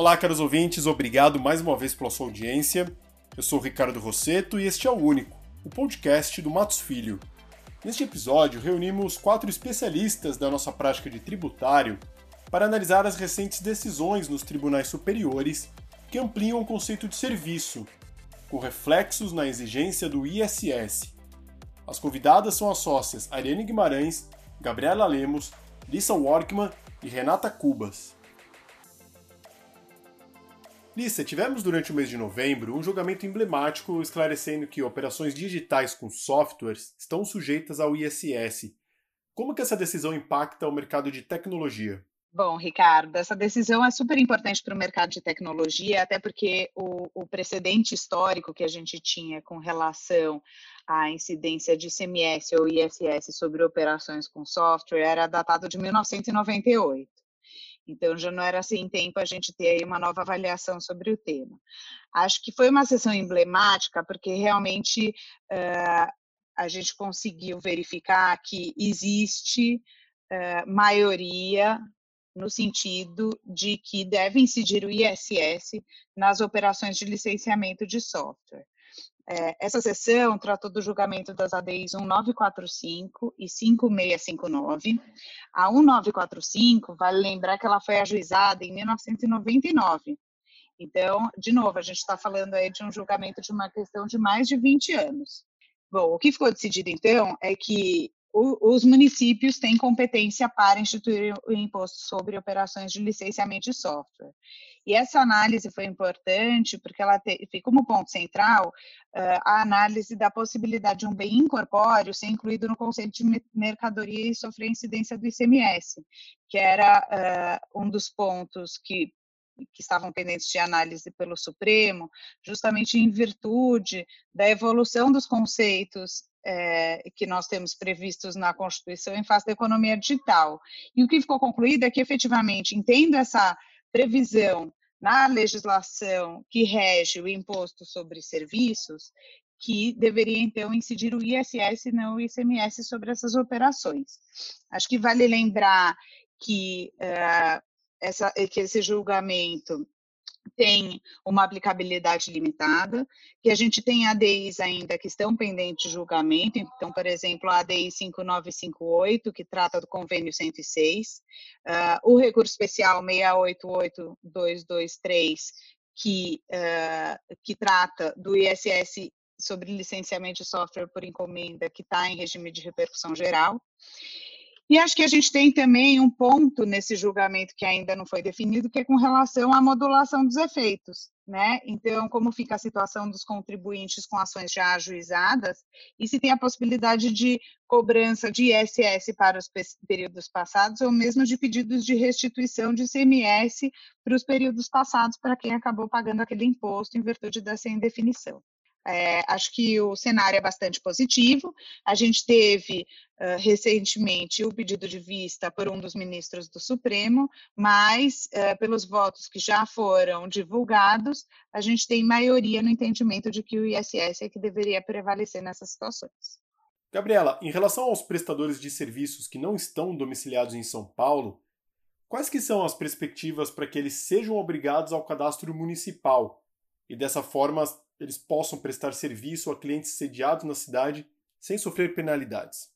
Olá, caros ouvintes, obrigado mais uma vez pela sua audiência. Eu sou Ricardo Rosseto e este é o Único, o podcast do Matos Filho. Neste episódio, reunimos quatro especialistas da nossa prática de tributário para analisar as recentes decisões nos tribunais superiores que ampliam o conceito de serviço, com reflexos na exigência do ISS. As convidadas são as sócias Ariane Guimarães, Gabriela Lemos, Lissa Workman e Renata Cubas. Lissa, tivemos durante o mês de novembro um julgamento emblemático esclarecendo que operações digitais com softwares estão sujeitas ao ISS. Como que essa decisão impacta o mercado de tecnologia? Bom, Ricardo, essa decisão é super importante para o mercado de tecnologia, até porque o, o, precedente histórico que a gente tinha com relação à incidência de CMS ou ISS sobre operações com software era datado de 1998. Então, já não era sem tempo a gente ter aí uma nova avaliação sobre o tema. Acho que foi uma sessão emblemática, porque realmente uh, a gente conseguiu verificar que existe uh, maioria no sentido de que deve incidir o ISS nas operações de licenciamento de software. É, essa sessão tratou do julgamento das ADIs 1945 e 5659. A 1945, vale lembrar que ela foi ajuizada em 1999. Então, de novo, a gente está falando aí de um julgamento de uma questão de mais de 20 anos. Bom, o que ficou decidido então é que os municípios têm competência para instituir o imposto sobre operações de licenciamento de software. E essa análise foi importante porque ela tem como ponto central a análise da possibilidade de um bem incorpóreo ser incluído no conceito de mercadoria e sofrer incidência do ICMS, que era um dos pontos que que estavam pendentes de análise pelo Supremo, justamente em virtude da evolução dos conceitos é, que nós temos previstos na Constituição em face da economia digital. E o que ficou concluído é que, efetivamente, entendo essa previsão na legislação que rege o imposto sobre serviços, que deveria então incidir o ISS e não o ICMS sobre essas operações. Acho que vale lembrar que, uh, essa, que esse julgamento tem uma aplicabilidade limitada, que a gente tem ADIs ainda que estão pendentes de julgamento, então, por exemplo, a ADI 5958, que trata do convênio 106, uh, ah, o recurso especial 688223, que, uh, que trata do ISS sobre licenciamento de software por encomenda, que está em regime de repercussão geral, e acho que a gente tem também um ponto nesse julgamento que ainda não foi definido, que é com relação à modulação dos efeitos, né? Então, como fica a situação dos contribuintes com ações já ajuizadas e se tem a possibilidade de cobrança de ISS para os períodos passados ou mesmo de pedidos de restituição de ICMS para os períodos passados para quem acabou pagando aquele imposto em virtude dessa indefinição. É, acho que o cenário é bastante positivo. A gente teve uh, recentemente o pedido de vista por um dos ministros do Supremo, mas uh, pelos votos que já foram divulgados, a gente tem maioria no entendimento de que o ISS é que deveria prevalecer nessas situações. Gabriela, em relação aos prestadores de serviços que não estão domiciliados em São Paulo, quais que são as perspectivas para que eles sejam obrigados ao cadastro municipal e dessa forma eles possam prestar serviço a clientes sediados na cidade sem sofrer penalidades?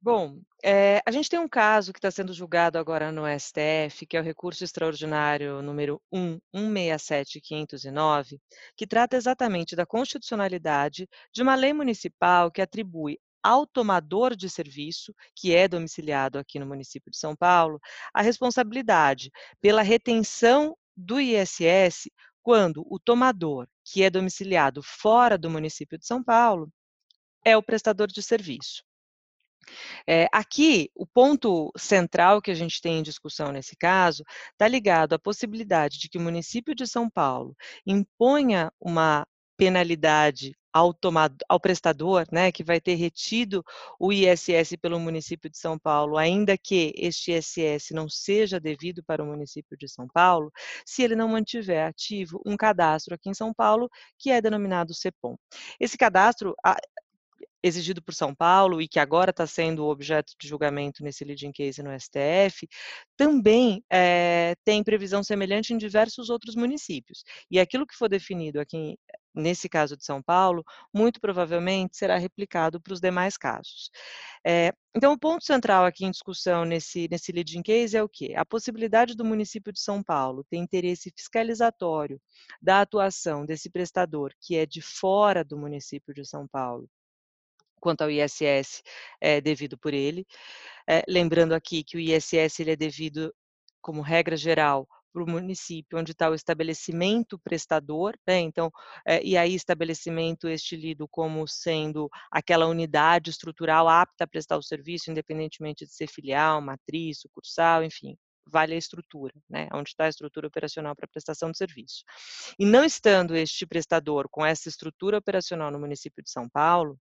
Bom, é, a gente tem um caso que está sendo julgado agora no STF, que é o recurso extraordinário número 1, 167509, que trata exatamente da constitucionalidade de uma lei municipal que atribui ao tomador de serviço, que é domiciliado aqui no município de São Paulo, a responsabilidade pela retenção do ISS quando o tomador, que é domiciliado fora do município de São Paulo, é o prestador de serviço. É, aqui, o ponto central que a gente tem em discussão nesse caso está ligado à possibilidade de que o município de São Paulo imponha uma penalidade ao, tomado, ao prestador, né, que vai ter retido o ISS pelo município de São Paulo, ainda que este ISS não seja devido para o município de São Paulo, se ele não mantiver ativo um cadastro aqui em São Paulo, que é denominado CEPOM. Esse cadastro, exigido por São Paulo e que agora está sendo objeto de julgamento nesse leading case no STF, também é, tem previsão semelhante em diversos outros municípios. E aquilo que for definido aqui, nesse caso de São Paulo, muito provavelmente será replicado para os demais casos. É, então, o ponto central aqui em discussão nesse, nesse leading case é o quê? A possibilidade do município de São Paulo ter interesse fiscalizatório da atuação desse prestador que é de fora do município de São Paulo quanto ao ISS é, devido por ele. É, lembrando aqui que o ISS ele é devido, como regra geral, para o município onde está o estabelecimento prestador, né? Então, é, e aí estabelecimento este lido como sendo aquela unidade estrutural apta a prestar o serviço, independentemente de ser filial, matriz, sucursal, enfim, vale a estrutura, né? Onde está a estrutura operacional para prestação de serviço. E não estando este prestador com essa estrutura operacional no município de São Paulo,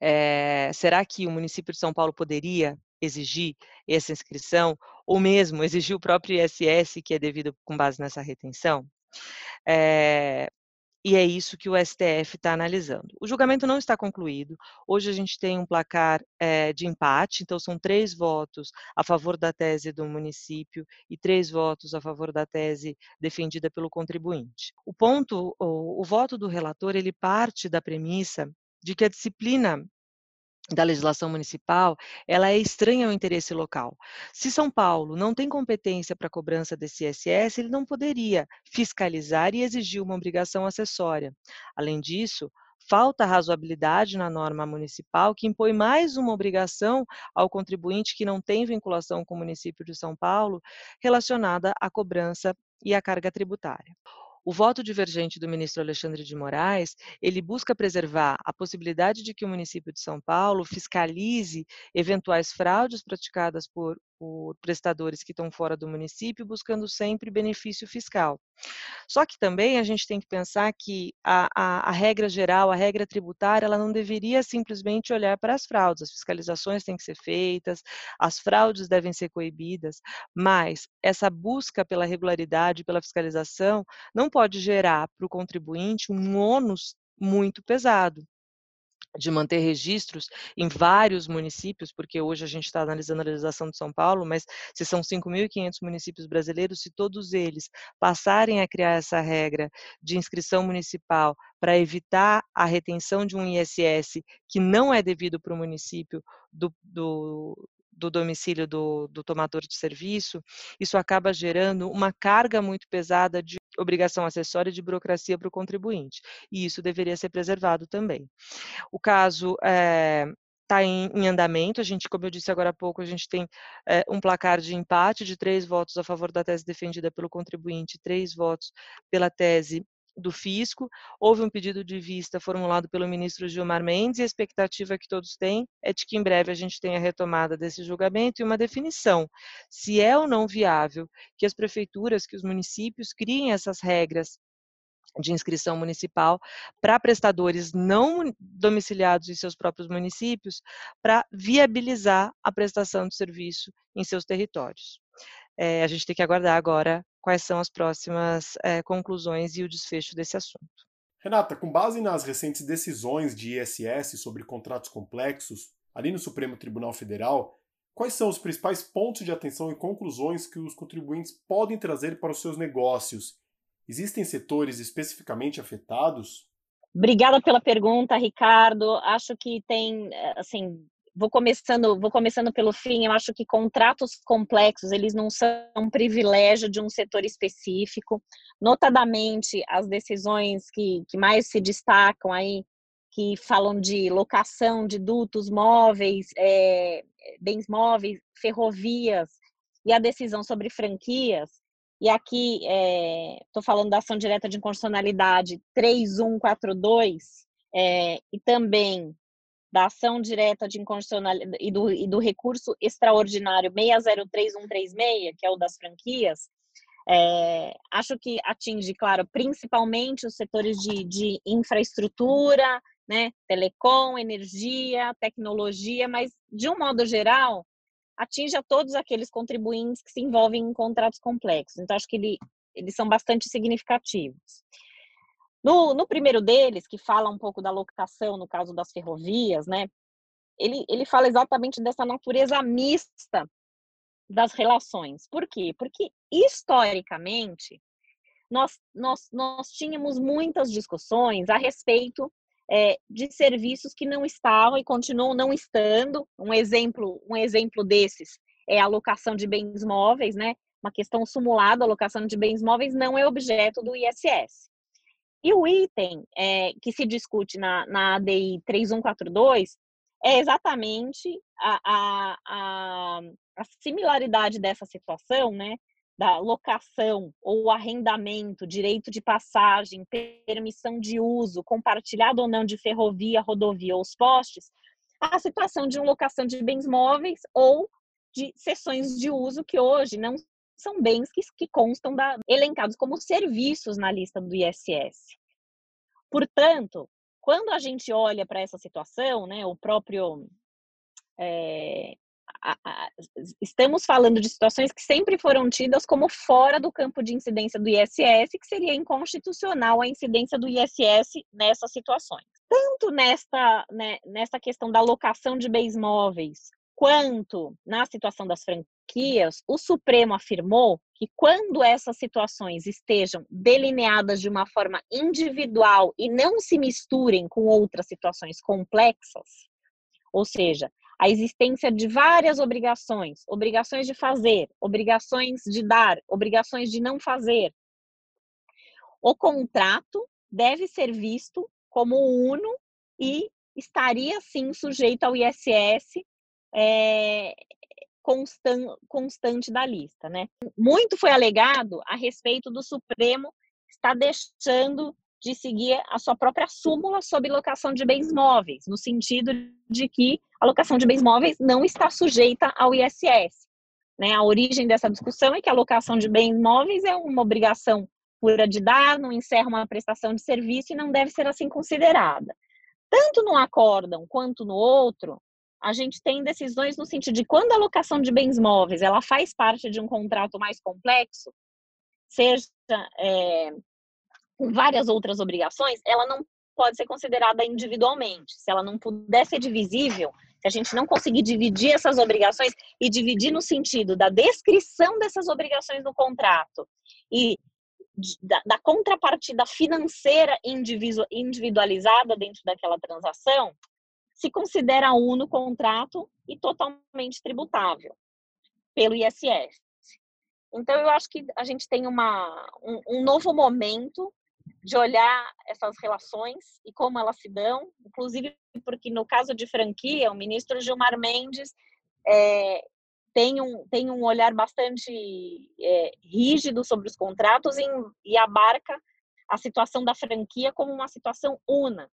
é, será que o município de São Paulo poderia exigir essa inscrição, ou mesmo exigir o próprio ISS, que é devido com base nessa retenção? É, e é isso que o STF está analisando. O julgamento não está concluído. Hoje a gente tem um placar é, de empate, então são três votos a favor da tese do município e três votos a favor da tese defendida pelo contribuinte. O ponto, o, o voto do relator, ele parte da premissa de que a disciplina da legislação municipal, ela é estranha ao interesse local. Se São Paulo não tem competência para cobrança desse ISS, ele não poderia fiscalizar e exigir uma obrigação acessória. Além disso, falta razoabilidade na norma municipal que impõe mais uma obrigação ao contribuinte que não tem vinculação com o município de São Paulo relacionada à cobrança e à carga tributária. O voto divergente do ministro Alexandre de Moraes, ele busca preservar a possibilidade de que o município de São Paulo fiscalize eventuais fraudes praticadas por, por prestadores que estão fora do município, buscando sempre benefício fiscal. Só que também a gente tem que pensar que a, a, a, regra geral, a regra tributária, ela não deveria simplesmente olhar para as fraudes. As fiscalizações têm que ser feitas, as fraudes devem ser coibidas, mas essa busca pela regularidade, pela fiscalização, não pode gerar para o contribuinte um ônus muito pesado de manter registros em vários municípios, porque hoje a gente está analisando a legislação de São Paulo, mas se são 5.500 municípios brasileiros, se todos eles passarem a criar essa regra de inscrição municipal para evitar a retenção de um ISS que não é devido para o município do, do, do domicílio do, do tomador de serviço, isso acaba gerando uma carga muito pesada de obrigação acessória de burocracia para o contribuinte. E isso deveria ser preservado também. O caso está eh, é, em, em, andamento. A gente, como eu disse agora há pouco, a gente tem é, um placar de empate de três votos a favor da tese defendida pelo contribuinte, três votos pela tese do fisco. Houve um pedido de vista formulado pelo ministro Gilmar Mendes e a expectativa que todos têm é de que em breve a gente tenha retomada desse julgamento e uma definição se é ou não viável que as prefeituras, que os municípios criem essas regras de inscrição municipal para prestadores não domiciliados em seus próprios municípios, para viabilizar a prestação de serviço em seus territórios. É, a gente tem que aguardar agora quais são as próximas é, conclusões e o desfecho desse assunto. Renata, com base nas recentes decisões de ISS sobre contratos complexos, ali no Supremo Tribunal Federal, quais são os principais pontos de atenção e conclusões que os contribuintes podem trazer para os seus negócios? Existem setores especificamente afetados? Obrigada pela pergunta, Ricardo. Acho que tem, assim, vou começando, vou começando pelo fim. Eu acho que contratos complexos eles não são um privilégio de um setor específico. Notadamente, as decisões que, que mais se destacam aí, que falam de locação de dutos móveis, é, bens móveis, ferrovias e a decisão sobre franquias. E aqui estou é, falando da ação direta de inconstitucionalidade 3142 é, e também da ação direta de inconstitucionalidade e do, e do recurso extraordinário 603136, que é o das franquias, é, acho que atinge, claro, principalmente os setores de, de infraestrutura, né, telecom, energia, tecnologia, mas de um modo geral atinge a todos aqueles contribuintes que se envolvem em contratos complexos. Então acho que ele, eles são bastante significativos. No, no primeiro deles, que fala um pouco da locação no caso das ferrovias, né? Ele, ele fala exatamente dessa natureza mista das relações. Por quê? Porque, historicamente, nós, nós, nós tínhamos muitas discussões a respeito é, de serviços que não estavam e continuam não estando. Um exemplo, um exemplo desses é a locação de bens móveis, né? Uma questão sumulada, a locação de bens móveis não é objeto do ISS. E o item é, que se discute na, na ADI 3142 é exatamente a, a, a, a similaridade dessa situação, né? da locação ou arrendamento, direito de passagem, permissão de uso, compartilhado ou não de ferrovia, rodovia ou os postes, a situação de locação de bens móveis ou de sessões de uso que hoje não são bens que, que constam da, elencados como serviços na lista do ISS. Portanto, quando a gente olha para essa situação, né, o próprio é, a, a, estamos falando de situações que sempre foram tidas como fora do campo de incidência do ISS, que seria inconstitucional a incidência do ISS nessas situações. Tanto nesta, né, questão da locação de bens móveis, quanto na situação das franquias, o Supremo afirmou que quando essas situações estejam delineadas de uma forma individual e não se misturem com outras situações complexas, ou seja, a existência de várias obrigações, obrigações de fazer, obrigações de dar, obrigações de não fazer. O contrato deve ser visto como uno e estaria sim sujeito ao ISS é, constan, constante da lista, né? Muito foi alegado a respeito do Supremo estar deixando de seguir a sua própria súmula sobre locação de bens móveis, no sentido de que a locação de bens móveis não está sujeita ao ISS. Né? A origem dessa discussão é que a locação de bens móveis é uma obrigação pura de dar, não encerra uma prestação de serviço e não deve ser assim considerada. Tanto no acórdão quanto no outro, a gente tem decisões no sentido de quando a locação de bens móveis ela faz parte de um contrato mais complexo, seja é, com várias outras obrigações, ela não pode ser considerada individualmente. Se ela não puder ser divisível, se a gente não conseguir dividir essas obrigações e dividir no sentido da descrição dessas obrigações no contrato e da, da contrapartida financeira individualizada dentro daquela transação, se considera uno contrato e totalmente tributável pelo ISS. Então, eu acho que a gente tem uma, um, um novo momento de olhar essas relações e como elas se dão, inclusive porque no caso de franquia, o ministro Gilmar Mendes é, tem, um, tem um olhar bastante é, rígido sobre os contratos e, e, abarca a situação da franquia como uma situação una,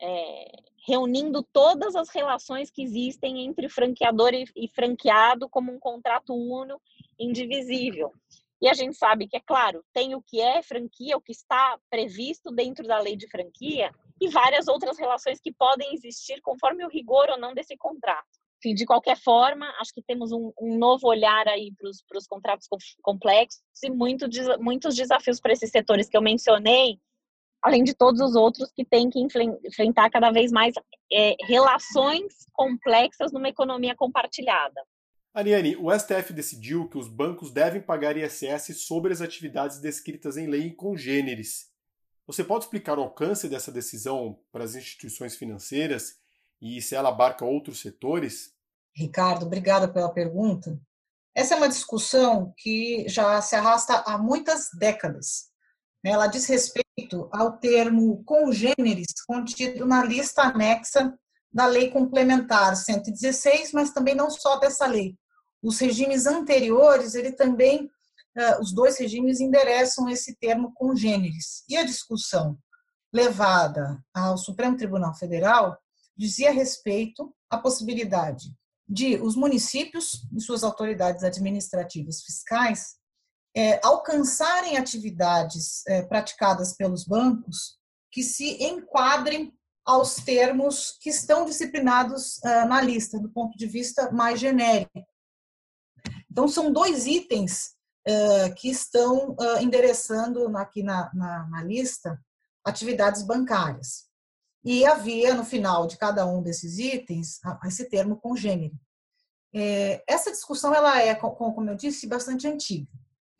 é, reunindo todas as relações que existem entre franqueador e, e franqueado como um contrato uno indivisível. E a gente sabe que, é claro, tem o que é franquia, o que está previsto dentro da lei de franquia e várias outras relações que podem existir conforme o rigor ou não desse contrato. Enfim, de qualquer forma, acho que temos um, um novo olhar aí para os contratos complexos e muito, muitos desafios para esses setores que eu mencionei, além de todos os outros que têm que enfrentar cada vez mais é, relações complexas numa economia compartilhada. Ariane, o STF decidiu que os bancos devem pagar ISS sobre as atividades descritas em lei congêneres. Você pode explicar o alcance dessa decisão para as instituições financeiras e se ela abarca outros setores? Ricardo, obrigada pela pergunta. Essa é uma discussão que já se arrasta há muitas décadas. Ela diz respeito ao termo congêneres contido na lista anexa da Lei Complementar 116, mas também não só dessa lei, os regimes anteriores, ele também, uh, os dois regimes endereçam esse termo congêneres. E a discussão levada ao Supremo Tribunal Federal dizia respeito à possibilidade de os municípios e suas autoridades administrativas fiscais é, alcançarem atividades é, praticadas pelos bancos que se enquadrem aos termos que estão disciplinados uh, na lista, do ponto de vista mais genérico. Então, são dois itens uh, que estão uh, endereçando aqui na, na, na, lista atividades bancárias. E havia, no final de cada um desses itens, esse termo congênere. É, essa discussão ela é, como eu disse, bastante antiga.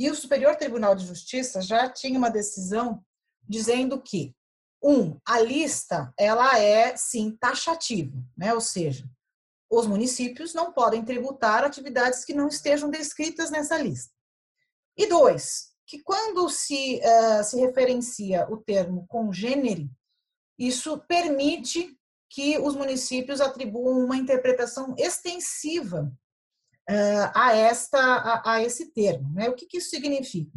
E o Superior Tribunal de Justiça já tinha uma decisão dizendo que, um, a lista ela é sim taxativa, né? ou seja, os municípios não podem tributar atividades que não estejam descritas nessa lista. E dois, que quando se, uh, se referencia o termo congênere, isso permite que os municípios atribuam uma interpretação extensiva a, esta, a, a, esse termo. Né? O que, que isso significa?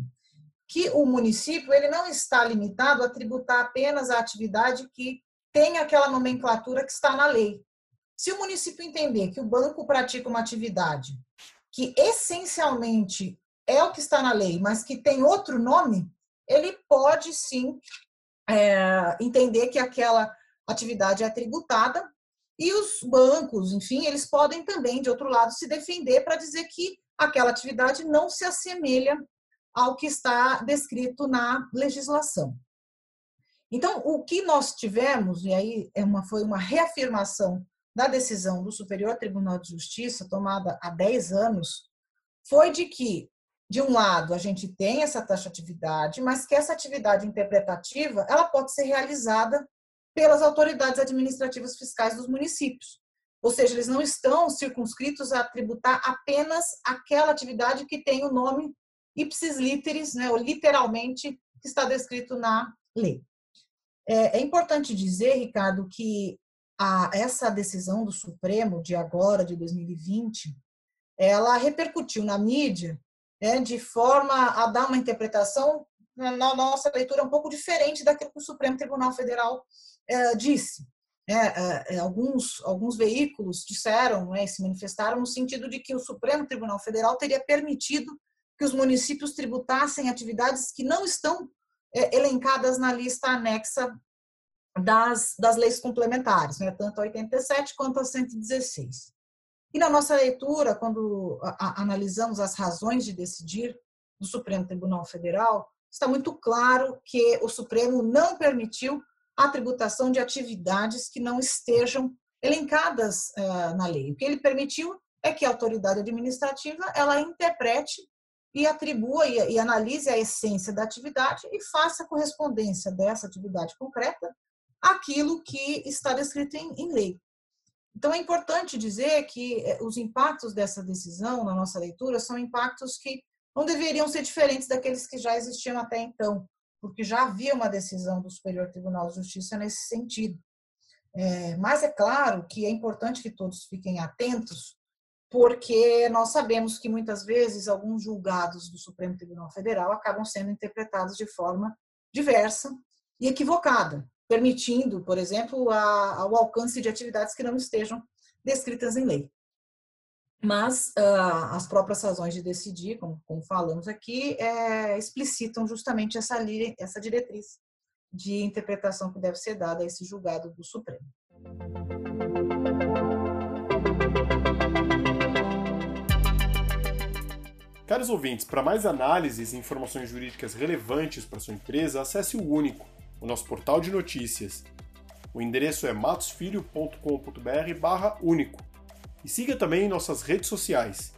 Que o município ele não está limitado a tributar apenas a atividade que tem aquela nomenclatura que está na lei. Se o município entender que o banco pratica uma atividade que essencialmente é o que está na lei, mas que tem outro nome, ele pode sim é, entender que aquela atividade é tributada e os bancos, enfim, eles podem também, de outro lado, se defender para dizer que aquela atividade não se assemelha ao que está descrito na legislação. Então, o que nós tivemos, e aí é uma, foi uma reafirmação da decisão do Superior Tribunal de Justiça, tomada há 10 anos, foi de que, de um lado, a gente tem essa taxatividade, mas que essa atividade interpretativa ela pode ser realizada pelas autoridades administrativas fiscais dos municípios. Ou seja, eles não estão circunscritos a tributar apenas aquela atividade que tem o nome ipsis literis, né, ou literalmente, que está descrito na lei. É, é importante dizer, Ricardo, que a, essa decisão do Supremo de agora, de 2020, ela repercutiu na mídia né, de forma a dar uma interpretação, na nossa leitura, um pouco diferente daquilo que o Supremo Tribunal Federal é, disse. É, é, alguns, alguns veículos disseram, né, se manifestaram no sentido de que o Supremo Tribunal Federal teria permitido que os municípios tributassem atividades que não estão é, elencadas na lista anexa das, das leis complementares, né, tanto a 87 quanto a 116. E na nossa leitura, quando a, a, analisamos as razões de decidir do Supremo Tribunal Federal, está muito claro que o Supremo não permitiu a tributação de atividades que não estejam elencadas uh, na lei. O que ele permitiu é que a autoridade administrativa ela interprete e atribua e, e analise a essência da atividade e faça correspondência dessa atividade concreta aquilo que está descrito em, em lei. Então, é importante dizer que eh, os impactos dessa decisão, na nossa leitura, são impactos que não deveriam ser diferentes daqueles que já existiam até então, porque já havia uma decisão do Superior Tribunal de Justiça nesse sentido. É, mas é claro que é importante que todos fiquem atentos, porque nós sabemos que muitas vezes alguns julgados do Supremo Tribunal Federal acabam sendo interpretados de forma diversa e equivocada permitindo, por exemplo, a, o alcance de atividades que não estejam descritas em lei. Mas uh, as próprias razões de decidir, como, como falamos aqui, é, explicitam justamente essa, essa diretriz de interpretação que deve ser dada a esse julgado do Supremo. Caros ouvintes, para mais análises e informações jurídicas relevantes para sua empresa, acesse o Único o nosso portal de notícias. O endereço é matosfilho.com.br barra único. E siga também nossas redes sociais.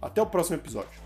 Até o próximo episódio.